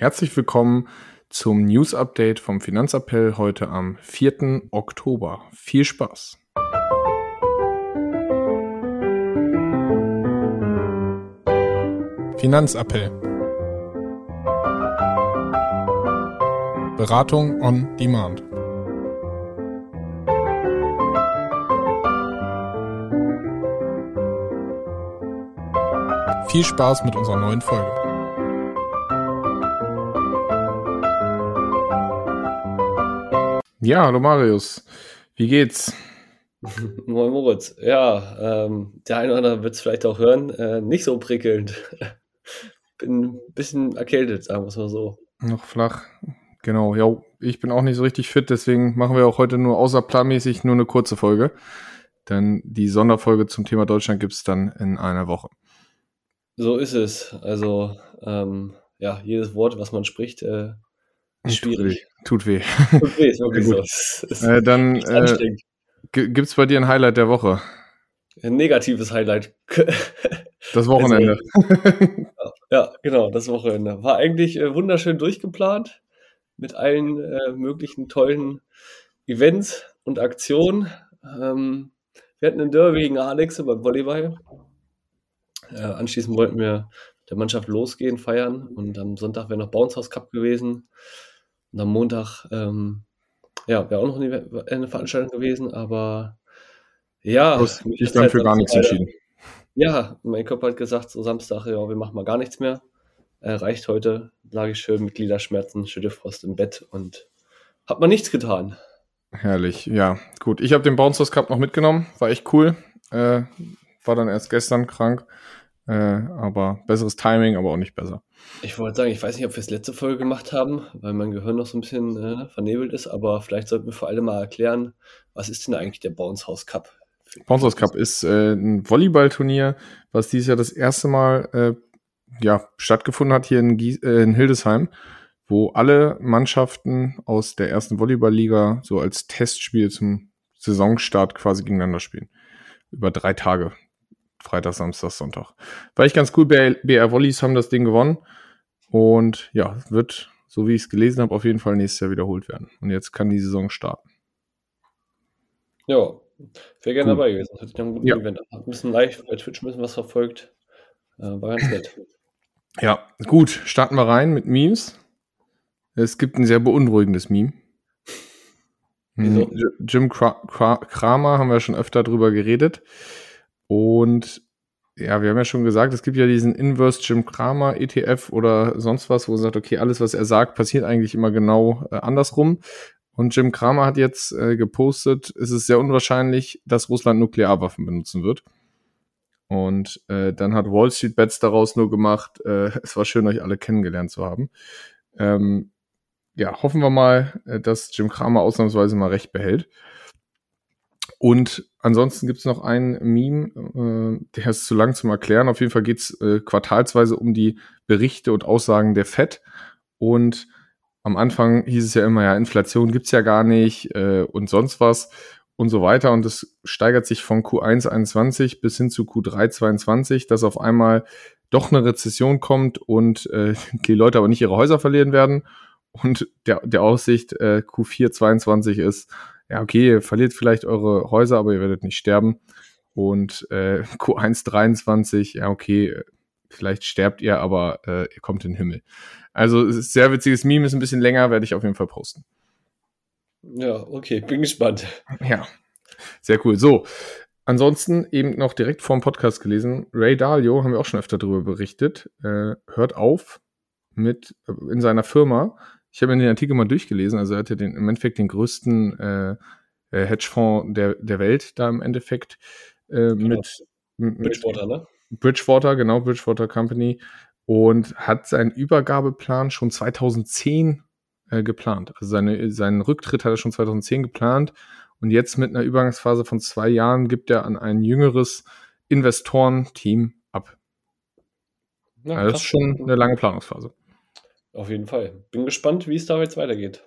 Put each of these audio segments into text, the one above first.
Herzlich willkommen zum News Update vom Finanzappell heute am 4. Oktober. Viel Spaß! Finanzappell Beratung on Demand. Viel Spaß mit unserer neuen Folge. Ja, hallo Marius. Wie geht's? Moin Moritz. Ja, ähm, der eine oder andere wird es vielleicht auch hören. Äh, nicht so prickelnd. bin ein bisschen erkältet, sagen wir es mal so. Noch flach. Genau, ja, ich bin auch nicht so richtig fit, deswegen machen wir auch heute nur außerplanmäßig nur eine kurze Folge. Denn die Sonderfolge zum Thema Deutschland gibt es dann in einer Woche. So ist es. Also, ähm, ja, jedes Wort, was man spricht, äh, schwierig. Tut weh. Tut weh, ist wirklich so. Ist, äh, dann äh, gibt es bei dir ein Highlight der Woche? Ein negatives Highlight. Das Wochenende. Also, ja, genau, das Wochenende. War eigentlich äh, wunderschön durchgeplant mit allen äh, möglichen tollen Events und Aktionen. Ähm, wir hatten ein Derby gegen Alex beim Volleyball. Äh, anschließend wollten wir der Mannschaft losgehen, feiern und am Sonntag wäre noch Bounce House Cup gewesen. Und am Montag, ähm, ja, wäre auch noch eine, eine, Veranstaltung gewesen, aber ja. Ich dann für gar nichts entschieden. Ja, mein Körper hat gesagt, so Samstag, ja, wir machen mal gar nichts mehr. Äh, reicht heute, lag ich schön mit Gliederschmerzen, Schüttelfrost im Bett und hat man nichts getan. Herrlich, ja, gut. Ich habe den Bounce House Cup noch mitgenommen, war echt cool. Äh, war dann erst gestern krank. Äh, aber besseres Timing, aber auch nicht besser. Ich wollte sagen, ich weiß nicht, ob wir es letzte Folge gemacht haben, weil mein Gehirn noch so ein bisschen äh, vernebelt ist, aber vielleicht sollten wir für alle mal erklären, was ist denn eigentlich der Bounce House Cup? Bounce House Cup ist äh, ein Volleyballturnier, was dieses Jahr das erste Mal äh, ja, stattgefunden hat hier in, Gies äh, in Hildesheim, wo alle Mannschaften aus der ersten Volleyballliga so als Testspiel zum Saisonstart quasi gegeneinander spielen. Über drei Tage. Freitag, Samstag, Sonntag. War ich ganz cool. BR Volleys haben das Ding gewonnen. Und ja, wird, so wie ich es gelesen habe, auf jeden Fall nächstes Jahr wiederholt werden. Und jetzt kann die Saison starten. Ja, wäre gerne dabei gewesen. Das hätte einen guten ja. Event. Ein bisschen live bei Twitch ein bisschen was verfolgt. Äh, war ganz nett. Ja, gut. Starten wir rein mit Memes. Es gibt ein sehr beunruhigendes Meme. Wieso? Jim Kramer haben wir schon öfter drüber geredet. Und ja, wir haben ja schon gesagt, es gibt ja diesen Inverse Jim Kramer ETF oder sonst was, wo man sagt, okay, alles, was er sagt, passiert eigentlich immer genau äh, andersrum. Und Jim Kramer hat jetzt äh, gepostet, es ist sehr unwahrscheinlich, dass Russland Nuklearwaffen benutzen wird. Und äh, dann hat Wall Street Bets daraus nur gemacht, äh, es war schön, euch alle kennengelernt zu haben. Ähm, ja, hoffen wir mal, äh, dass Jim Kramer ausnahmsweise mal recht behält. Und ansonsten gibt es noch ein Meme, äh, der ist zu lang zum Erklären. Auf jeden Fall geht es äh, quartalsweise um die Berichte und Aussagen der FED. Und am Anfang hieß es ja immer, ja, Inflation gibt's ja gar nicht äh, und sonst was und so weiter. Und es steigert sich von Q1 21 bis hin zu Q3 22, dass auf einmal doch eine Rezession kommt und äh, die Leute aber nicht ihre Häuser verlieren werden. Und der, der Aussicht äh, Q4 22 ist, ja, okay, ihr verliert vielleicht eure Häuser, aber ihr werdet nicht sterben. Und äh, Q1 23, ja, okay, vielleicht sterbt ihr, aber äh, ihr kommt in den Himmel. Also es ist sehr witziges Meme, ist ein bisschen länger, werde ich auf jeden Fall posten. Ja, okay, bin gespannt. Ja, sehr cool. So, ansonsten eben noch direkt vor dem Podcast gelesen, Ray Dalio, haben wir auch schon öfter darüber berichtet, äh, hört auf mit äh, in seiner Firma ich habe mir den Artikel mal durchgelesen, also er hatte den, im Endeffekt den größten äh, äh, Hedgefonds der, der Welt da im Endeffekt äh, genau. mit, mit Bridgewater, ne? Bridgewater, genau, Bridgewater Company und hat seinen Übergabeplan schon 2010 äh, geplant. Also seine, seinen Rücktritt hat er schon 2010 geplant und jetzt mit einer Übergangsphase von zwei Jahren gibt er an ein jüngeres Investorenteam ab. Ja, also das ist schon eine lange Planungsphase. Auf jeden Fall. Bin gespannt, wie es da jetzt weitergeht.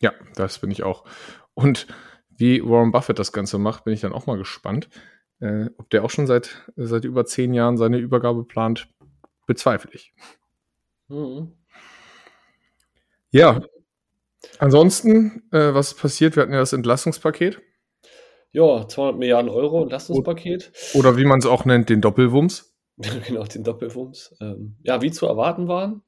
Ja, das bin ich auch. Und wie Warren Buffett das Ganze macht, bin ich dann auch mal gespannt. Äh, ob der auch schon seit, seit über zehn Jahren seine Übergabe plant, bezweifle ich. Mhm. Ja. Ansonsten, äh, was passiert? Wir hatten ja das Entlastungspaket. Ja, 200 Milliarden Euro Entlastungspaket. Oder wie man es auch nennt, den Doppelwumms. genau, den Doppelwumms. Ähm, ja, wie zu erwarten waren,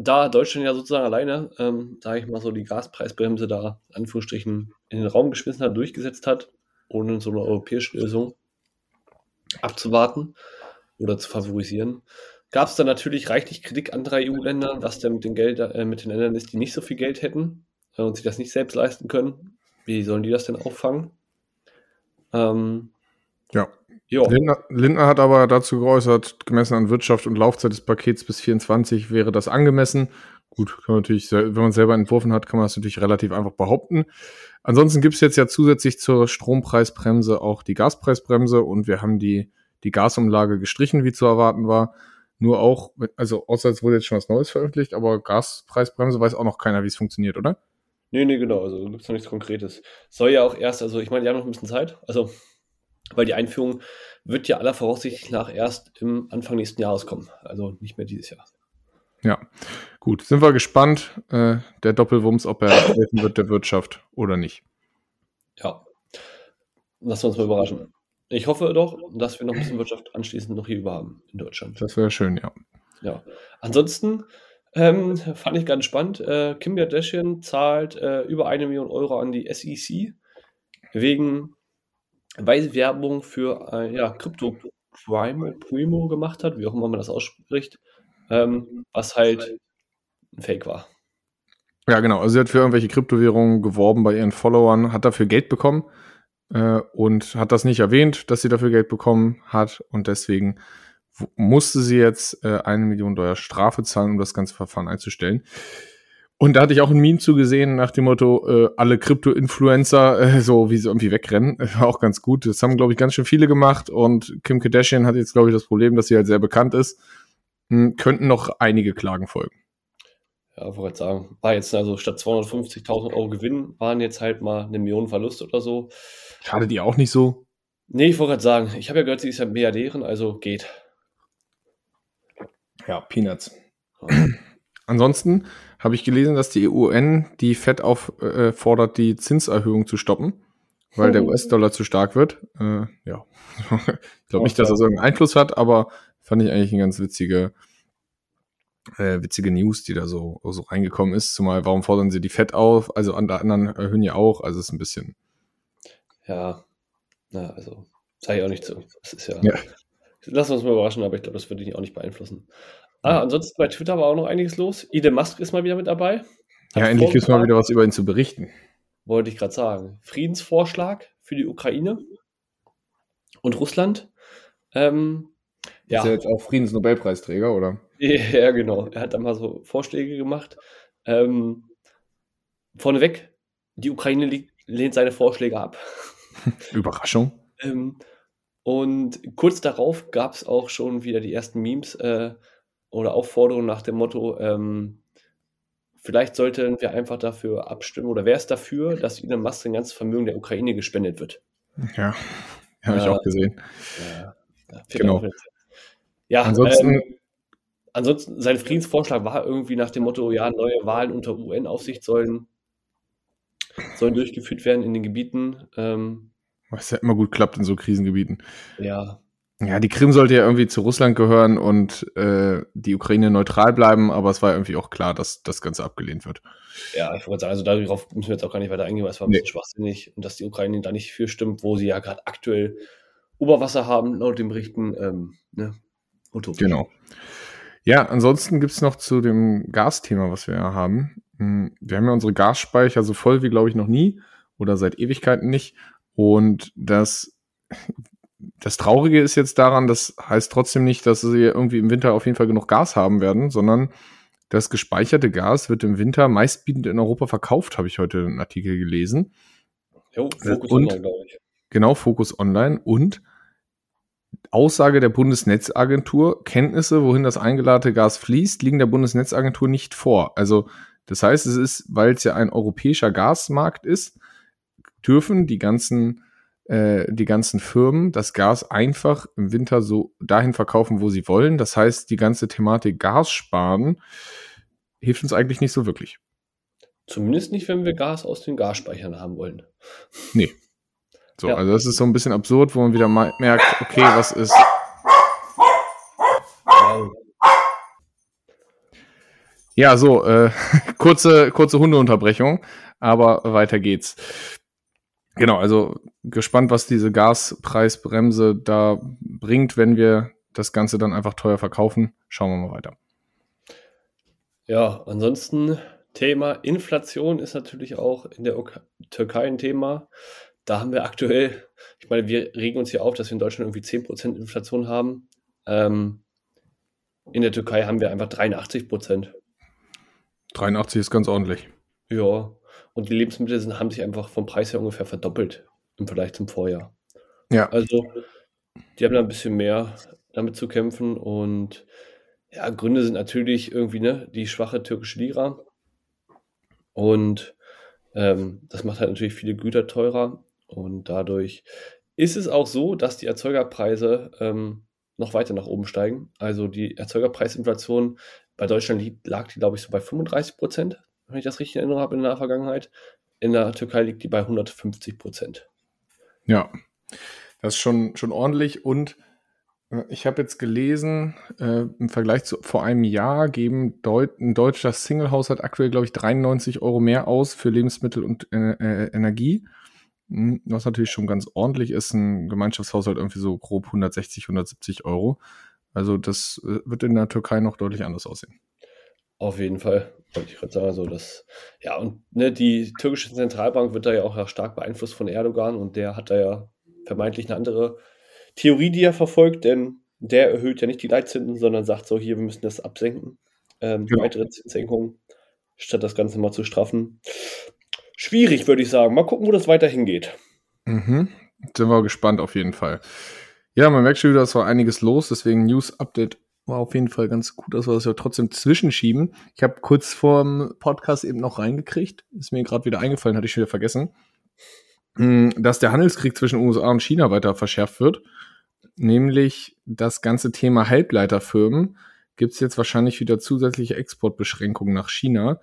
da Deutschland ja sozusagen alleine, ähm, sage ich mal so, die Gaspreisbremse da, Anführungsstrichen, in den Raum geschmissen hat, durchgesetzt hat, ohne so eine europäische Lösung abzuwarten oder zu favorisieren, gab es dann natürlich reichlich Kritik anderer EU-Länder, was denn mit den, Geld, äh, mit den Ländern ist, die nicht so viel Geld hätten äh, und sich das nicht selbst leisten können. Wie sollen die das denn auffangen? Ähm, ja. Lindner, Lindner, hat aber dazu geäußert, gemessen an Wirtschaft und Laufzeit des Pakets bis 24 wäre das angemessen. Gut, kann man natürlich, wenn man es selber entworfen hat, kann man das natürlich relativ einfach behaupten. Ansonsten gibt es jetzt ja zusätzlich zur Strompreisbremse auch die Gaspreisbremse und wir haben die, die Gasumlage gestrichen, wie zu erwarten war. Nur auch, also außer es wurde jetzt schon was Neues veröffentlicht, aber Gaspreisbremse weiß auch noch keiner, wie es funktioniert, oder? Nee, nee, genau, also gibt es noch nichts Konkretes. Soll ja auch erst, also ich meine, die haben noch ein bisschen Zeit, also weil die Einführung wird ja aller Voraussicht nach erst im Anfang nächsten Jahres kommen, also nicht mehr dieses Jahr. Ja, gut. Sind wir gespannt, äh, der Doppelwumms, ob er helfen wird der Wirtschaft oder nicht. Ja, lassen wir uns mal überraschen. Ich hoffe doch, dass wir noch ein bisschen Wirtschaft anschließend noch hier über haben in Deutschland. Das wäre schön, ja. Ja. Ansonsten ähm, fand ich ganz spannend. Äh, Kim Kardashian zahlt äh, über eine Million Euro an die SEC wegen weil Werbung für äh, ja, Crypto Primo, Primo gemacht hat, wie auch immer man das ausspricht, ähm, was halt ein Fake war. Ja, genau. Also sie hat für irgendwelche Kryptowährungen geworben bei ihren Followern, hat dafür Geld bekommen äh, und hat das nicht erwähnt, dass sie dafür Geld bekommen hat und deswegen musste sie jetzt äh, eine Million Dollar Strafe zahlen, um das ganze Verfahren einzustellen. Und da hatte ich auch ein Meme zugesehen nach dem Motto, äh, alle Krypto-Influencer, äh, so wie sie irgendwie wegrennen, war auch ganz gut. Das haben, glaube ich, ganz schön viele gemacht und Kim Kardashian hat jetzt, glaube ich, das Problem, dass sie halt sehr bekannt ist. Hm, könnten noch einige Klagen folgen. Ja, wollte sagen, war jetzt also statt 250.000 Euro Gewinn, waren jetzt halt mal eine Million Verlust oder so. Schadet ihr auch nicht so? Nee, ich wollte gerade sagen, ich habe ja gehört, sie ist ja Milliardärin, also geht. Ja, Peanuts. Ansonsten habe ich gelesen, dass die UN die FED auffordert, äh, die Zinserhöhung zu stoppen, weil der US-Dollar zu stark wird. Äh, ja, ich glaube nicht, dass das irgendeinen Einfluss hat, aber fand ich eigentlich eine ganz witzige, äh, witzige News, die da so, so reingekommen ist. Zumal, warum fordern sie die FED auf? Also an der anderen erhöhen ja auch, also ist ein bisschen. Ja, na, also sage ich auch nicht zu. Das ist ja. ja. Lassen wir uns mal überraschen, aber ich glaube, das würde ich auch nicht beeinflussen. Ah, ansonsten bei Twitter war auch noch einiges los. Elon Musk ist mal wieder mit dabei. Hat ja, endlich gibt es mal wieder was über ihn zu berichten. Wollte ich gerade sagen. Friedensvorschlag für die Ukraine und Russland. Ähm, ja. Ist er jetzt auch Friedensnobelpreisträger, oder? Ja, genau. Er hat da mal so Vorschläge gemacht. Ähm, vorneweg, die Ukraine lehnt seine Vorschläge ab. Überraschung. ähm, und kurz darauf gab es auch schon wieder die ersten Memes äh, oder Aufforderungen nach dem Motto, ähm, vielleicht sollten wir einfach dafür abstimmen oder wer ist dafür, dass Elon Musk ein ganzes Vermögen der Ukraine gespendet wird. Ja, habe ich auch gesehen. Ja, ja, genau. Ja, ansonsten, ähm, ansonsten, sein Friedensvorschlag war irgendwie nach dem Motto, ja, neue Wahlen unter UN-Aufsicht sollen, sollen durchgeführt werden in den Gebieten. Ähm, Was ja immer gut klappt in so Krisengebieten. Ja. Ja, die Krim sollte ja irgendwie zu Russland gehören und äh, die Ukraine neutral bleiben, aber es war irgendwie auch klar, dass das Ganze abgelehnt wird. Ja, ich wollte sagen, also darauf müssen wir jetzt auch gar nicht weiter eingehen, weil es war ein nee. bisschen schwachsinnig und dass die Ukraine da nicht für stimmt, wo sie ja gerade aktuell Oberwasser haben, laut den Berichten. Ähm, ne? Utopisch. Genau. Ja, ansonsten gibt's noch zu dem Gasthema, was wir ja haben. Hm, wir haben ja unsere Gasspeicher so voll wie, glaube ich, noch nie oder seit Ewigkeiten nicht. Und das, das Traurige ist jetzt daran, das heißt trotzdem nicht, dass sie irgendwie im Winter auf jeden Fall genug Gas haben werden, sondern das gespeicherte Gas wird im Winter meistbietend in Europa verkauft, habe ich heute einen Artikel gelesen. Jo, Fokus und, Online, glaube ich. Genau, Fokus Online. Und Aussage der Bundesnetzagentur, Kenntnisse, wohin das eingeladene Gas fließt, liegen der Bundesnetzagentur nicht vor. Also das heißt, es ist, weil es ja ein europäischer Gasmarkt ist, dürfen die ganzen, äh, die ganzen Firmen das Gas einfach im Winter so dahin verkaufen, wo sie wollen. Das heißt, die ganze Thematik Gas sparen hilft uns eigentlich nicht so wirklich. Zumindest nicht, wenn wir Gas aus den Gasspeichern haben wollen. Nee. So, ja. also das ist so ein bisschen absurd, wo man wieder merkt, okay, was ist. Ja, so, äh, kurze, kurze Hundeunterbrechung, aber weiter geht's. Genau, also gespannt, was diese Gaspreisbremse da bringt, wenn wir das Ganze dann einfach teuer verkaufen. Schauen wir mal weiter. Ja, ansonsten Thema Inflation ist natürlich auch in der Türkei ein Thema. Da haben wir aktuell, ich meine, wir regen uns hier auf, dass wir in Deutschland irgendwie 10% Inflation haben. Ähm, in der Türkei haben wir einfach 83%. 83 ist ganz ordentlich. Ja, und die Lebensmittel sind, haben sich einfach vom Preis her ungefähr verdoppelt im Vergleich zum Vorjahr. Ja. Also, die haben da ein bisschen mehr damit zu kämpfen und ja, Gründe sind natürlich irgendwie ne, die schwache türkische Lira und ähm, das macht halt natürlich viele Güter teurer und dadurch ist es auch so, dass die Erzeugerpreise ähm, noch weiter nach oben steigen. Also die Erzeugerpreisinflation bei Deutschland lag die, glaube ich, so bei 35 Prozent, wenn ich das richtig erinnere habe in der Vergangenheit. In der Türkei liegt die bei 150 Prozent. Ja, das ist schon, schon ordentlich. Und äh, ich habe jetzt gelesen, äh, im Vergleich zu vor einem Jahr geben Deut ein deutscher Single-Haushalt aktuell, glaube ich, 93 Euro mehr aus für Lebensmittel und äh, äh, Energie. Hm, was natürlich schon ganz ordentlich ist, ein Gemeinschaftshaushalt irgendwie so grob 160, 170 Euro. Also das äh, wird in der Türkei noch deutlich anders aussehen. Auf jeden Fall, wollte ich gerade sagen. Also das, ja, und ne, die türkische Zentralbank wird da ja auch stark beeinflusst von Erdogan und der hat da ja vermeintlich eine andere Theorie, die er verfolgt, denn der erhöht ja nicht die Leitzinsen, sondern sagt so, hier, wir müssen das absenken. Ähm, genau. Weitere Zinssenkungen, statt das Ganze mal zu straffen schwierig, würde ich sagen. Mal gucken, wo das weiter hingeht. Mhm. Sind wir gespannt auf jeden Fall. Ja, man merkt schon wieder, es war einiges los, deswegen News-Update war auf jeden Fall ganz gut, dass wir das ja trotzdem zwischenschieben. Ich habe kurz vor dem Podcast eben noch reingekriegt, ist mir gerade wieder eingefallen, hatte ich schon wieder vergessen, hm, dass der Handelskrieg zwischen USA und China weiter verschärft wird. Nämlich das ganze Thema Halbleiterfirmen gibt es jetzt wahrscheinlich wieder zusätzliche Exportbeschränkungen nach China.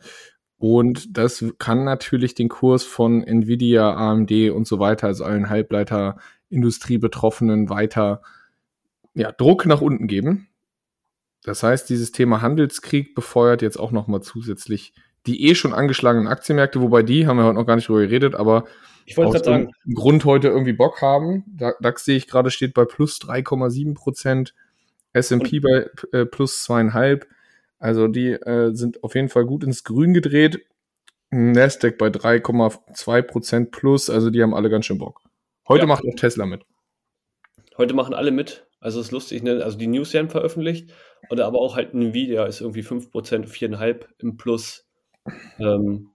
Und das kann natürlich den Kurs von Nvidia, AMD und so weiter, also allen Halbleiter-Industrie-Betroffenen weiter ja, Druck nach unten geben. Das heißt, dieses Thema Handelskrieg befeuert jetzt auch nochmal zusätzlich die eh schon angeschlagenen Aktienmärkte, wobei die, haben wir heute noch gar nicht drüber geredet, aber ich wollte aus sagen. Grund heute irgendwie Bock haben. DAX sehe ich gerade steht bei plus 3,7 Prozent, S&P bei äh, plus zweieinhalb. Also die äh, sind auf jeden Fall gut ins Grün gedreht. Nasdaq bei 3,2% plus, also die haben alle ganz schön Bock. Heute ja. macht auch Tesla mit. Heute machen alle mit. Also ist lustig, ne? Also die News werden veröffentlicht, oder aber auch halt Nvidia ist irgendwie 5%, 4,5% im Plus. Ähm,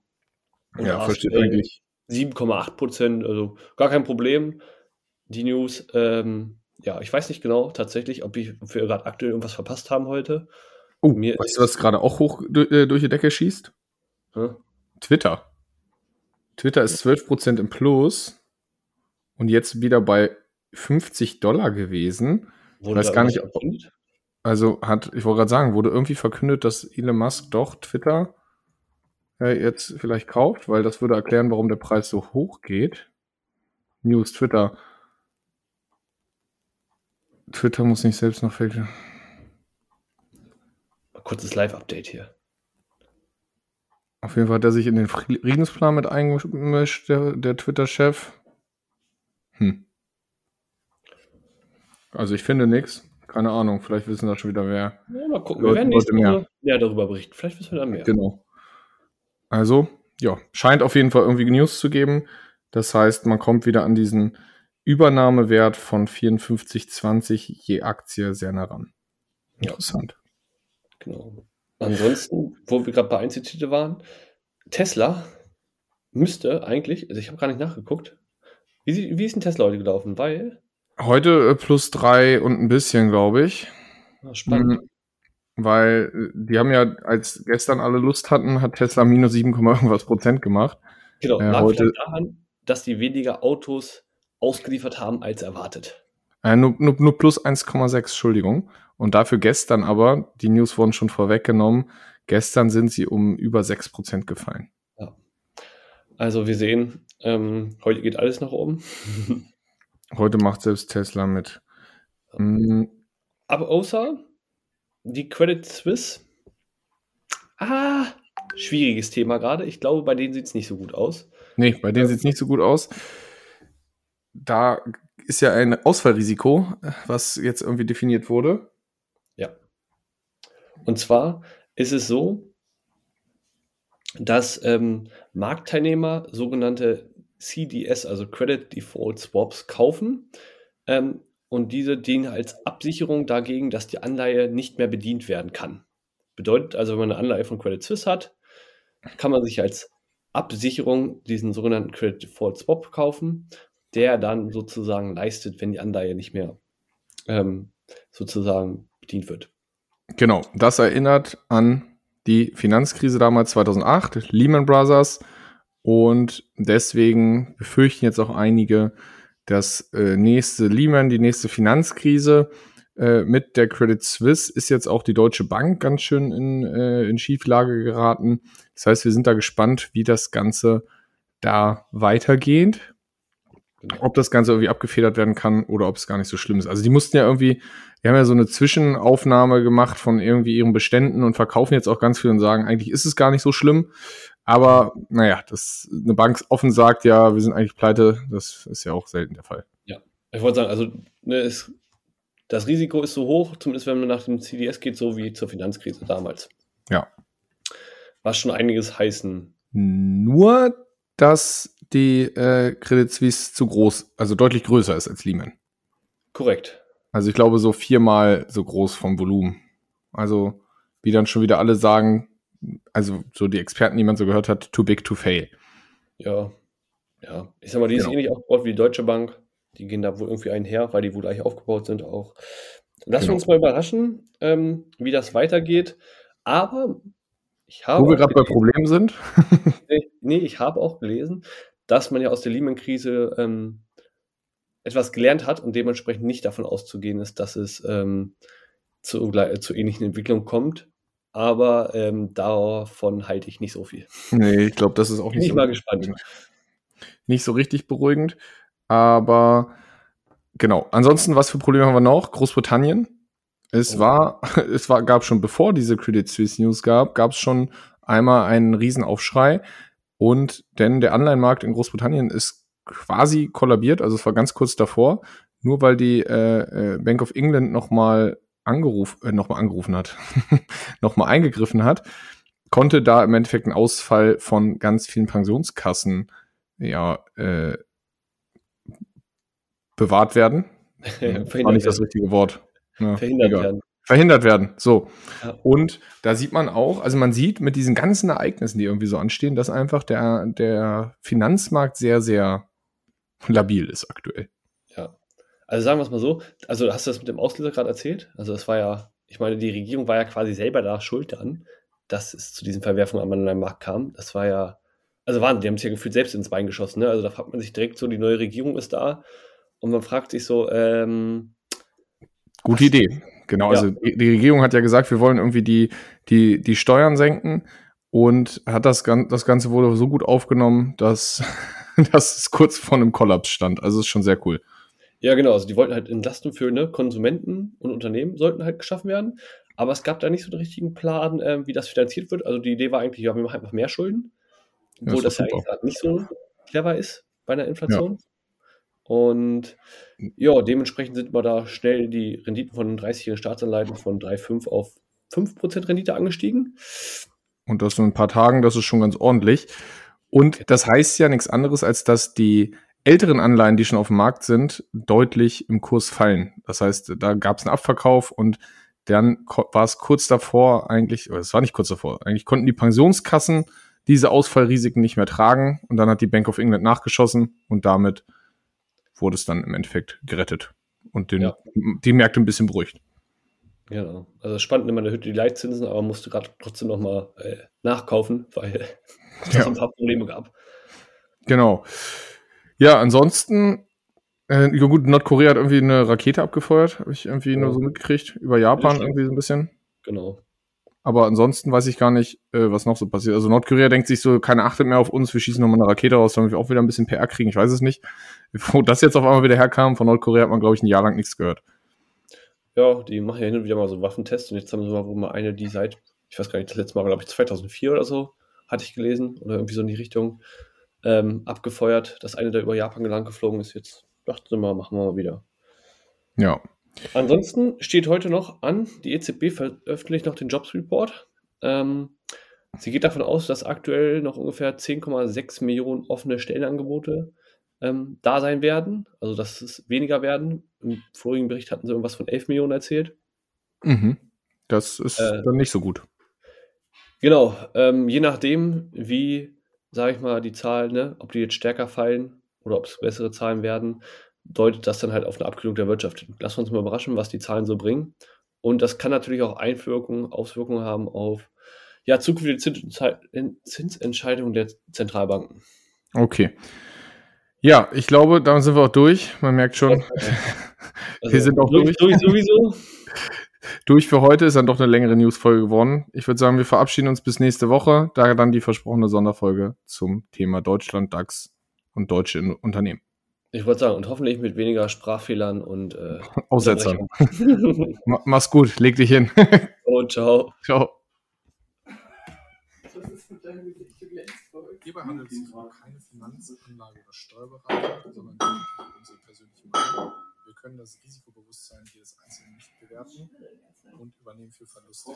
ja, versteht eigentlich. 7,8%, also gar kein Problem. Die News, ähm, ja, ich weiß nicht genau tatsächlich, ob, ich, ob wir gerade aktuell irgendwas verpasst haben heute. Oh, Mir weißt du, was gerade auch hoch äh, durch die Decke schießt? Hm? Twitter. Twitter ist 12% im Plus und jetzt wieder bei 50 Dollar gewesen. Wurde weiß gar nicht, ob, also hat, ich wollte gerade sagen, wurde irgendwie verkündet, dass Elon Musk doch Twitter äh, jetzt vielleicht kauft, weil das würde erklären, warum der Preis so hoch geht. News, Twitter. Twitter muss nicht selbst noch welche kurzes Live-Update hier. Auf jeden Fall hat er sich in den Friedensplan mit eingemischt, der, der Twitter-Chef. Hm. Also ich finde nichts. Keine Ahnung, vielleicht wissen da schon wieder mehr. Ja, mal gucken, wir werden nächste Woche mehr darüber berichten. Vielleicht wissen wir da mehr. Genau. Also, ja, scheint auf jeden Fall irgendwie News zu geben. Das heißt, man kommt wieder an diesen Übernahmewert von 54,20 je Aktie sehr nah ran. Interessant. Genau. Ansonsten, wo wir gerade bei Einzeltitel waren, Tesla müsste eigentlich, also ich habe gar nicht nachgeguckt, wie, wie ist ein Tesla heute gelaufen? Weil. Heute äh, plus drei und ein bisschen, glaube ich. Spannend. Mhm. Weil äh, die haben ja, als gestern alle Lust hatten, hat Tesla minus 7, irgendwas Prozent gemacht. Genau, äh, lag heute daran, dass die weniger Autos ausgeliefert haben als erwartet. Äh, nur, nur, nur plus 1,6, Entschuldigung. Und dafür gestern aber, die News wurden schon vorweggenommen, Gestern sind sie um über 6% gefallen. Ja. Also wir sehen, ähm, heute geht alles nach oben. heute macht selbst Tesla mit. Mhm. Aber außer die Credit Suisse. Ah, schwieriges Thema gerade. Ich glaube, bei denen sieht es nicht so gut aus. Nee, bei denen sieht es nicht so gut aus. Da ist ja ein Ausfallrisiko, was jetzt irgendwie definiert wurde. Ja. Und zwar ist es so, dass ähm, Marktteilnehmer sogenannte CDS, also Credit Default Swaps, kaufen. Ähm, und diese dienen als Absicherung dagegen, dass die Anleihe nicht mehr bedient werden kann. Bedeutet also, wenn man eine Anleihe von Credit Suisse hat, kann man sich als Absicherung diesen sogenannten Credit Default Swap kaufen, der dann sozusagen leistet, wenn die Anleihe nicht mehr ähm, sozusagen bedient wird. Genau, das erinnert an die Finanzkrise damals 2008, Lehman Brothers. Und deswegen befürchten jetzt auch einige, dass äh, nächste Lehman, die nächste Finanzkrise äh, mit der Credit Suisse ist jetzt auch die Deutsche Bank ganz schön in, äh, in Schieflage geraten. Das heißt, wir sind da gespannt, wie das Ganze da weitergeht. Ob das Ganze irgendwie abgefedert werden kann oder ob es gar nicht so schlimm ist. Also die mussten ja irgendwie, die haben ja so eine Zwischenaufnahme gemacht von irgendwie ihren Beständen und verkaufen jetzt auch ganz viel und sagen, eigentlich ist es gar nicht so schlimm. Aber naja, dass eine Bank offen sagt, ja, wir sind eigentlich pleite, das ist ja auch selten der Fall. Ja, ich wollte sagen, also ne, es, das Risiko ist so hoch, zumindest wenn man nach dem CDS geht, so wie zur Finanzkrise damals. Ja. Was schon einiges heißen. Nur, dass die äh, Credit Suisse zu groß, also deutlich größer ist als Lehman. Korrekt. Also ich glaube so viermal so groß vom Volumen. Also wie dann schon wieder alle sagen, also so die Experten, die man so gehört hat, too big to fail. Ja, ja. Ich sag mal, die genau. ist ähnlich aufgebaut wie die Deutsche Bank. Die gehen da wohl irgendwie einher, weil die wohl gleich aufgebaut sind auch. Lassen genau. wir uns mal überraschen, ähm, wie das weitergeht. Aber ich habe. Wo wir gerade bei Problemen sind. nee, ich habe auch gelesen, dass man ja aus der Lehman-Krise ähm, etwas gelernt hat und dementsprechend nicht davon auszugehen ist, dass es ähm, zu, zu ähnlichen Entwicklungen kommt. Aber ähm, davon halte ich nicht so viel. Nee, ich glaube, das ist auch nicht Bin so. mal gespannt. Nicht so richtig beruhigend. Aber genau. Ansonsten, was für Probleme haben wir noch? Großbritannien. Es oh. war, es war, gab schon bevor diese Credit Suisse News gab, gab es schon einmal einen Riesenaufschrei. Und denn der Anleihenmarkt in Großbritannien ist quasi kollabiert, also es war ganz kurz davor, nur weil die äh, äh Bank of England nochmal angeruf, äh, noch angerufen hat, nochmal eingegriffen hat, konnte da im Endeffekt ein Ausfall von ganz vielen Pensionskassen ja äh, bewahrt werden. War nicht das richtige Wort. Ja, Verhindert egal. werden. Verhindert werden. So. Ja. Und da sieht man auch, also man sieht mit diesen ganzen Ereignissen, die irgendwie so anstehen, dass einfach der, der Finanzmarkt sehr, sehr labil ist aktuell. Also sagen wir es mal so, also hast du das mit dem Auslöser gerade erzählt? Also es war ja, ich meine, die Regierung war ja quasi selber da schuld daran, dass es zu diesen Verwerfungen am Markt kam. Das war ja, also waren, die haben es ja gefühlt selbst ins Bein geschossen. Ne? Also da fragt man sich direkt so, die neue Regierung ist da und man fragt sich so, ähm, Gute Idee. Genau, also ja. die, die Regierung hat ja gesagt, wir wollen irgendwie die, die, die Steuern senken und hat das, das Ganze wohl so gut aufgenommen, dass, dass es kurz vor einem Kollaps stand. Also ist schon sehr cool. Ja, genau. Also die wollten halt Entlastung für ne, Konsumenten und Unternehmen sollten halt geschaffen werden. Aber es gab da nicht so den richtigen Plan, äh, wie das finanziert wird. Also die Idee war eigentlich, ja, wir machen einfach mehr Schulden. Obwohl das, das ja eigentlich nicht so clever ist bei einer Inflation. Ja. Und ja, dementsprechend sind wir da schnell die Renditen von den 30-jährigen Staatsanleihen von 3,5 auf 5% Rendite angestiegen. Und das in ein paar Tagen, das ist schon ganz ordentlich. Und das heißt ja nichts anderes, als dass die älteren Anleihen, die schon auf dem Markt sind, deutlich im Kurs fallen. Das heißt, da gab es einen Abverkauf und dann war es kurz davor eigentlich, oder es war nicht kurz davor, eigentlich konnten die Pensionskassen diese Ausfallrisiken nicht mehr tragen und dann hat die Bank of England nachgeschossen und damit wurde es dann im Endeffekt gerettet und den, ja. die Märkte ein bisschen beruhigt. Genau. Also spannend meiner Hütte die Leitzinsen, aber musste gerade trotzdem nochmal äh, nachkaufen, weil es ja. ein paar Probleme gab. Genau. Ja, ansonsten, äh, gut, Nordkorea hat irgendwie eine Rakete abgefeuert, habe ich irgendwie ja. nur so mitgekriegt, über Japan irgendwie so ein bisschen. Genau. Aber ansonsten weiß ich gar nicht, äh, was noch so passiert. Also Nordkorea denkt sich so, keine achtet mehr auf uns, wir schießen nochmal eine Rakete raus, damit wir auch wieder ein bisschen PR kriegen. Ich weiß es nicht. Wo das jetzt auf einmal wieder herkam, von Nordkorea hat man, glaube ich, ein Jahr lang nichts gehört. Ja, die machen ja hin und wieder mal so Waffentests und jetzt haben sie mal, wo mal eine, die seit, ich weiß gar nicht, das letzte Mal, glaube ich, 2004 oder so, hatte ich gelesen, oder irgendwie so in die Richtung, ähm, abgefeuert, dass eine da über Japan gelang geflogen ist. Jetzt dachten mal, machen wir mal wieder. Ja. Ansonsten steht heute noch an, die EZB veröffentlicht noch den Jobs Report. Ähm, sie geht davon aus, dass aktuell noch ungefähr 10,6 Millionen offene Stellenangebote ähm, da sein werden. Also, dass es weniger werden. Im vorigen Bericht hatten sie irgendwas von 11 Millionen erzählt. Mhm. Das ist äh, dann nicht so gut. Genau. Ähm, je nachdem, wie, sage ich mal, die Zahlen, ne, ob die jetzt stärker fallen oder ob es bessere Zahlen werden, deutet das dann halt auf eine Abkühlung der Wirtschaft hin. Lassen wir uns mal überraschen, was die Zahlen so bringen. Und das kann natürlich auch Einwirkungen, Auswirkungen haben auf ja, zukünftige Zinsentscheidungen der Zentralbanken. Okay. Ja, ich glaube, damit sind wir auch durch. Man merkt schon, also, wir sind auch durch. Durch sowieso. durch für heute ist dann doch eine längere Newsfolge geworden. Ich würde sagen, wir verabschieden uns bis nächste Woche, da dann die versprochene Sonderfolge zum Thema Deutschland, DAX und deutsche Unternehmen. Ich wollte sagen, und hoffentlich mit weniger Sprachfehlern und äh, Aussetzern. Mach's gut, leg dich hin. und ciao. Ciao. Hierbei handelt es sich um keine Finanzanlage oder Steuerberatung, sondern unsere persönliche Meinung. Wir können das Risikobewusstsein jedes Einzelnen nicht bewerten und übernehmen für Verluste.